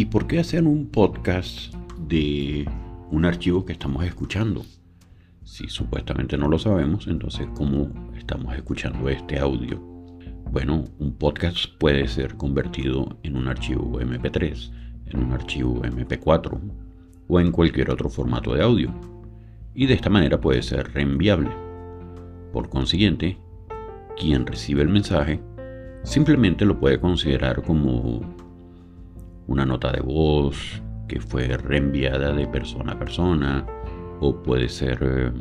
¿Y por qué hacer un podcast de un archivo que estamos escuchando? Si supuestamente no lo sabemos, entonces ¿cómo estamos escuchando este audio? Bueno, un podcast puede ser convertido en un archivo MP3, en un archivo MP4 o en cualquier otro formato de audio. Y de esta manera puede ser reenviable. Por consiguiente, quien recibe el mensaje simplemente lo puede considerar como una nota de voz que fue reenviada de persona a persona o puede ser eh,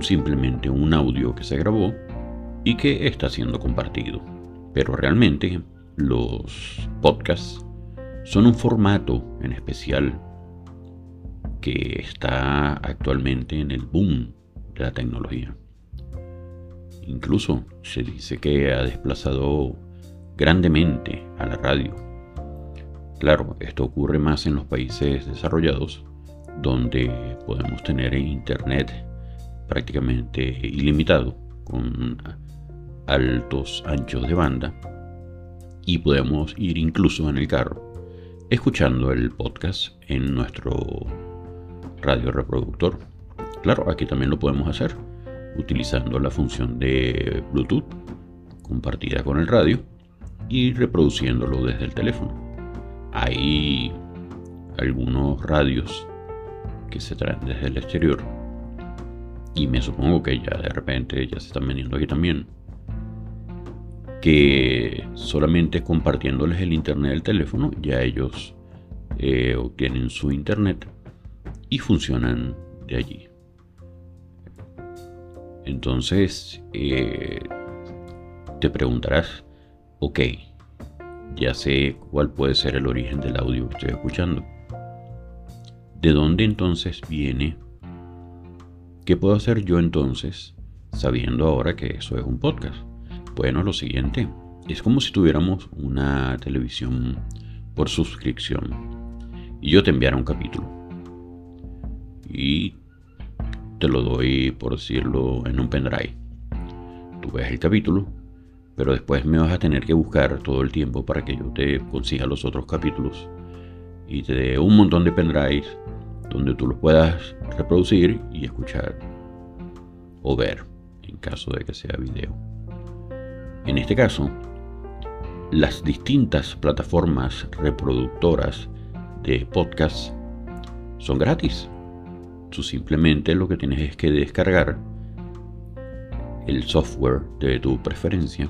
simplemente un audio que se grabó y que está siendo compartido. Pero realmente los podcasts son un formato en especial que está actualmente en el boom de la tecnología. Incluso se dice que ha desplazado grandemente a la radio. Claro, esto ocurre más en los países desarrollados, donde podemos tener internet prácticamente ilimitado, con altos anchos de banda, y podemos ir incluso en el carro, escuchando el podcast en nuestro radio reproductor. Claro, aquí también lo podemos hacer utilizando la función de Bluetooth compartida con el radio y reproduciéndolo desde el teléfono. Hay algunos radios que se traen desde el exterior y me supongo que ya de repente ya se están vendiendo aquí también que solamente compartiéndoles el internet del teléfono ya ellos eh, obtienen su internet y funcionan de allí. Entonces, eh, te preguntarás, ok, ya sé cuál puede ser el origen del audio que estoy escuchando. ¿De dónde entonces viene? ¿Qué puedo hacer yo entonces sabiendo ahora que eso es un podcast? Bueno, lo siguiente, es como si tuviéramos una televisión por suscripción y yo te enviara un capítulo. Y te lo doy, por decirlo, en un pendrive. Tú ves el capítulo, pero después me vas a tener que buscar todo el tiempo para que yo te consiga los otros capítulos y te dé un montón de pendrives donde tú los puedas reproducir y escuchar o ver en caso de que sea video. En este caso, las distintas plataformas reproductoras de podcast son gratis. Tú simplemente lo que tienes es que descargar el software de tu preferencia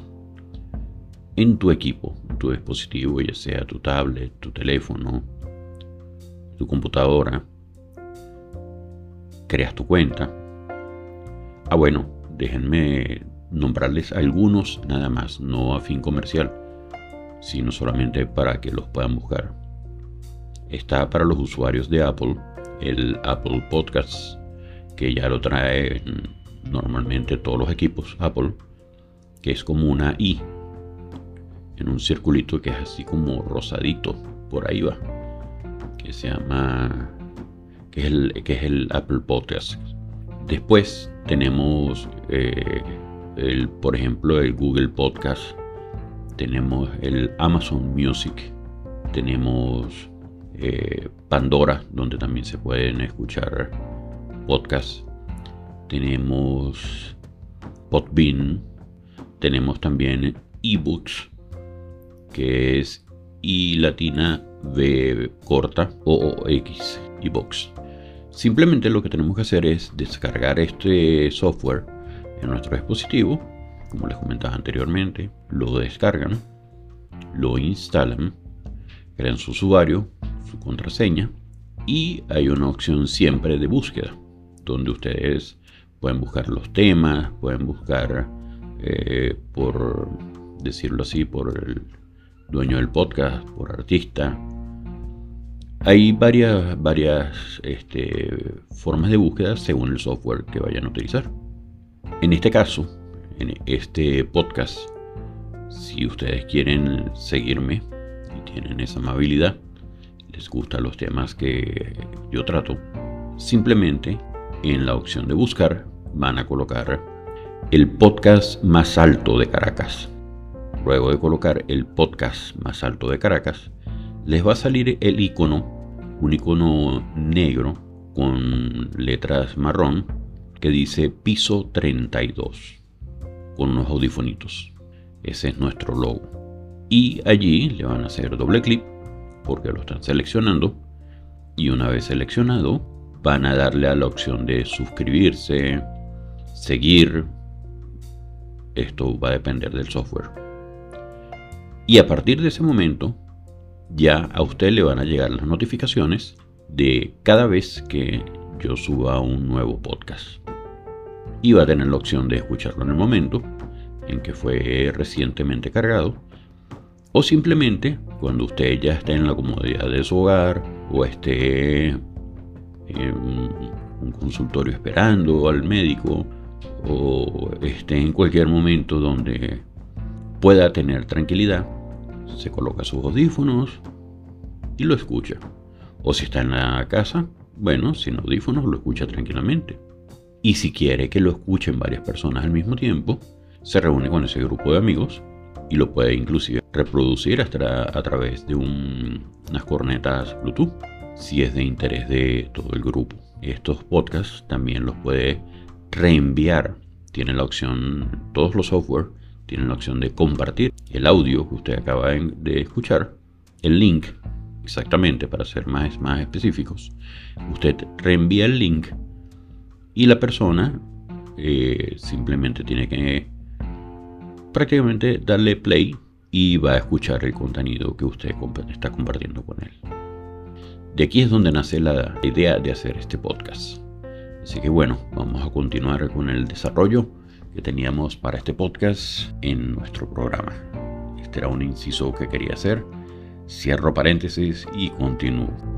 en tu equipo, tu dispositivo, ya sea tu tablet, tu teléfono, tu computadora. Creas tu cuenta. Ah, bueno, déjenme nombrarles algunos nada más, no a fin comercial, sino solamente para que los puedan buscar. Está para los usuarios de Apple el Apple Podcast, que ya lo trae normalmente todos los equipos Apple, que es como una I en un circulito que es así como rosadito, por ahí va, que se llama, que es el, que es el Apple Podcast. Después tenemos, eh, el, por ejemplo, el Google Podcast, tenemos el Amazon Music, tenemos eh, Pandora, donde también se pueden escuchar podcasts. Tenemos Podbean, tenemos también ebooks, que es I latina B corta o X ebooks. Simplemente lo que tenemos que hacer es descargar este software en nuestro dispositivo, como les comentaba anteriormente, lo descargan, lo instalan, crean su usuario, su contraseña y hay una opción siempre de búsqueda donde ustedes pueden buscar los temas, pueden buscar eh, por decirlo así, por el dueño del podcast, por artista. Hay varias, varias este, formas de búsqueda según el software que vayan a utilizar. En este caso, en este podcast, si ustedes quieren seguirme y tienen esa amabilidad, les gustan los temas que yo trato, simplemente en la opción de buscar van a colocar el podcast más alto de Caracas. Luego de colocar el podcast más alto de Caracas, les va a salir el icono, un icono negro con letras marrón que dice piso 32 con unos audifonitos. Ese es nuestro logo. Y allí le van a hacer doble clic porque lo están seleccionando. Y una vez seleccionado, van a darle a la opción de suscribirse, seguir. Esto va a depender del software. Y a partir de ese momento, ya a usted le van a llegar las notificaciones de cada vez que yo suba un nuevo podcast. Y va a tener la opción de escucharlo en el momento en que fue recientemente cargado. O simplemente cuando usted ya esté en la comodidad de su hogar o esté en un consultorio esperando al médico o esté en cualquier momento donde pueda tener tranquilidad, se coloca sus audífonos y lo escucha. O si está en la casa, bueno, sin audífonos lo escucha tranquilamente. Y si quiere que lo escuchen varias personas al mismo tiempo, se reúne con ese grupo de amigos y lo puede inclusive reproducir hasta a través de unas cornetas Bluetooth si es de interés de todo el grupo. Estos podcasts también los puede reenviar. Tiene la opción, todos los software tienen la opción de compartir el audio que usted acaba de escuchar, el link, exactamente para ser más, más específicos. Usted reenvía el link y la persona eh, simplemente tiene que prácticamente darle play y va a escuchar el contenido que usted está compartiendo con él. De aquí es donde nace la idea de hacer este podcast. Así que bueno, vamos a continuar con el desarrollo que teníamos para este podcast en nuestro programa. Este era un inciso que quería hacer. Cierro paréntesis y continúo.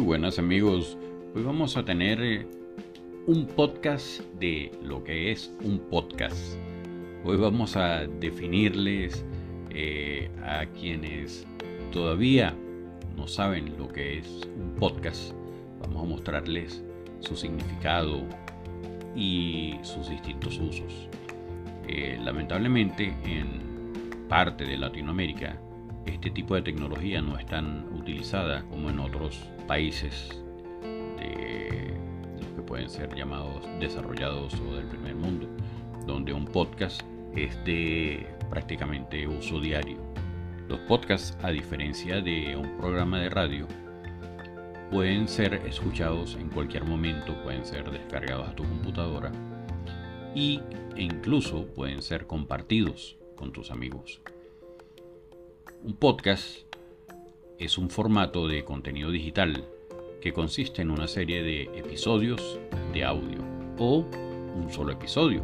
Buenas amigos. Hoy vamos a tener eh, un podcast de lo que es un podcast. Hoy vamos a definirles eh, a quienes todavía no saben lo que es un podcast. Vamos a mostrarles su significado y sus distintos usos. Eh, lamentablemente en parte de Latinoamérica este tipo de tecnología no es tan utilizada como en otros países de los que pueden ser llamados desarrollados o del primer mundo, donde un podcast es de prácticamente uso diario. Los podcasts, a diferencia de un programa de radio, pueden ser escuchados en cualquier momento, pueden ser descargados a tu computadora y, e incluso pueden ser compartidos con tus amigos. Un podcast es un formato de contenido digital que consiste en una serie de episodios de audio o un solo episodio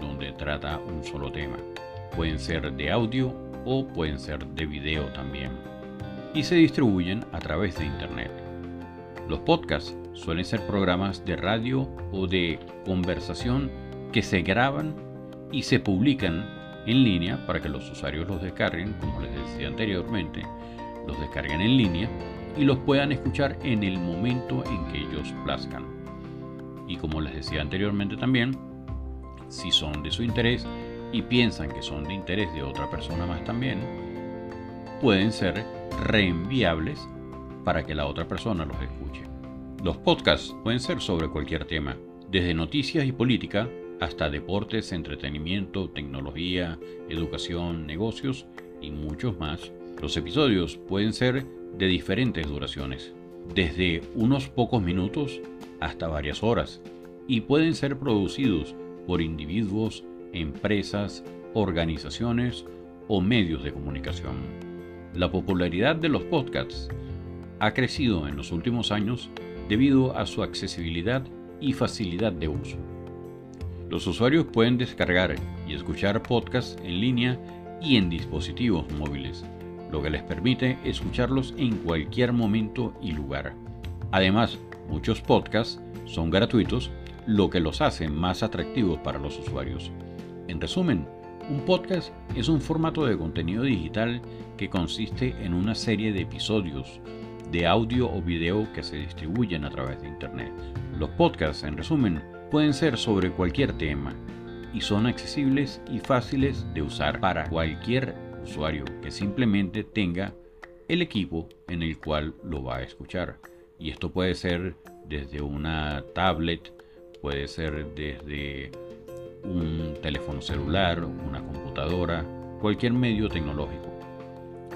donde trata un solo tema. Pueden ser de audio o pueden ser de video también. Y se distribuyen a través de Internet. Los podcasts suelen ser programas de radio o de conversación que se graban y se publican en línea para que los usuarios los descarguen, como les decía anteriormente, los descarguen en línea y los puedan escuchar en el momento en que ellos plazcan. Y como les decía anteriormente también, si son de su interés y piensan que son de interés de otra persona más también, pueden ser reenviables para que la otra persona los escuche. Los podcasts pueden ser sobre cualquier tema, desde noticias y política hasta deportes, entretenimiento, tecnología, educación, negocios y muchos más. Los episodios pueden ser de diferentes duraciones, desde unos pocos minutos hasta varias horas, y pueden ser producidos por individuos, empresas, organizaciones o medios de comunicación. La popularidad de los podcasts ha crecido en los últimos años debido a su accesibilidad y facilidad de uso. Los usuarios pueden descargar y escuchar podcasts en línea y en dispositivos móviles, lo que les permite escucharlos en cualquier momento y lugar. Además, muchos podcasts son gratuitos, lo que los hace más atractivos para los usuarios. En resumen, un podcast es un formato de contenido digital que consiste en una serie de episodios de audio o video que se distribuyen a través de Internet. Los podcasts, en resumen, pueden ser sobre cualquier tema y son accesibles y fáciles de usar para cualquier usuario que simplemente tenga el equipo en el cual lo va a escuchar. Y esto puede ser desde una tablet, puede ser desde un teléfono celular, una computadora, cualquier medio tecnológico.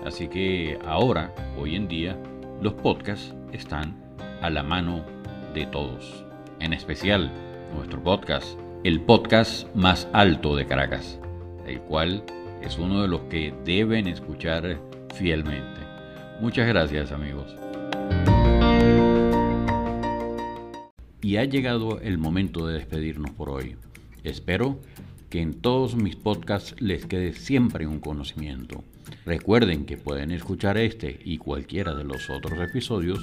Así que ahora, hoy en día, los podcasts están a la mano de todos. En especial nuestro podcast, el podcast más alto de Caracas, el cual es uno de los que deben escuchar fielmente. Muchas gracias amigos. Y ha llegado el momento de despedirnos por hoy. Espero que en todos mis podcasts les quede siempre un conocimiento. Recuerden que pueden escuchar este y cualquiera de los otros episodios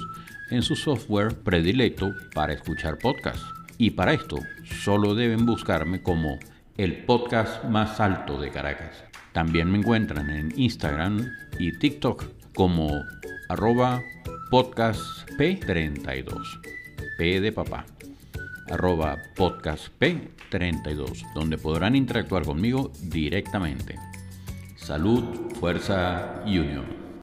en su software predilecto para escuchar podcasts. Y para esto solo deben buscarme como el podcast más alto de Caracas. También me encuentran en Instagram y TikTok como arroba podcastp32. P de papá. Arroba podcastp32, donde podrán interactuar conmigo directamente. Salud, fuerza y unión.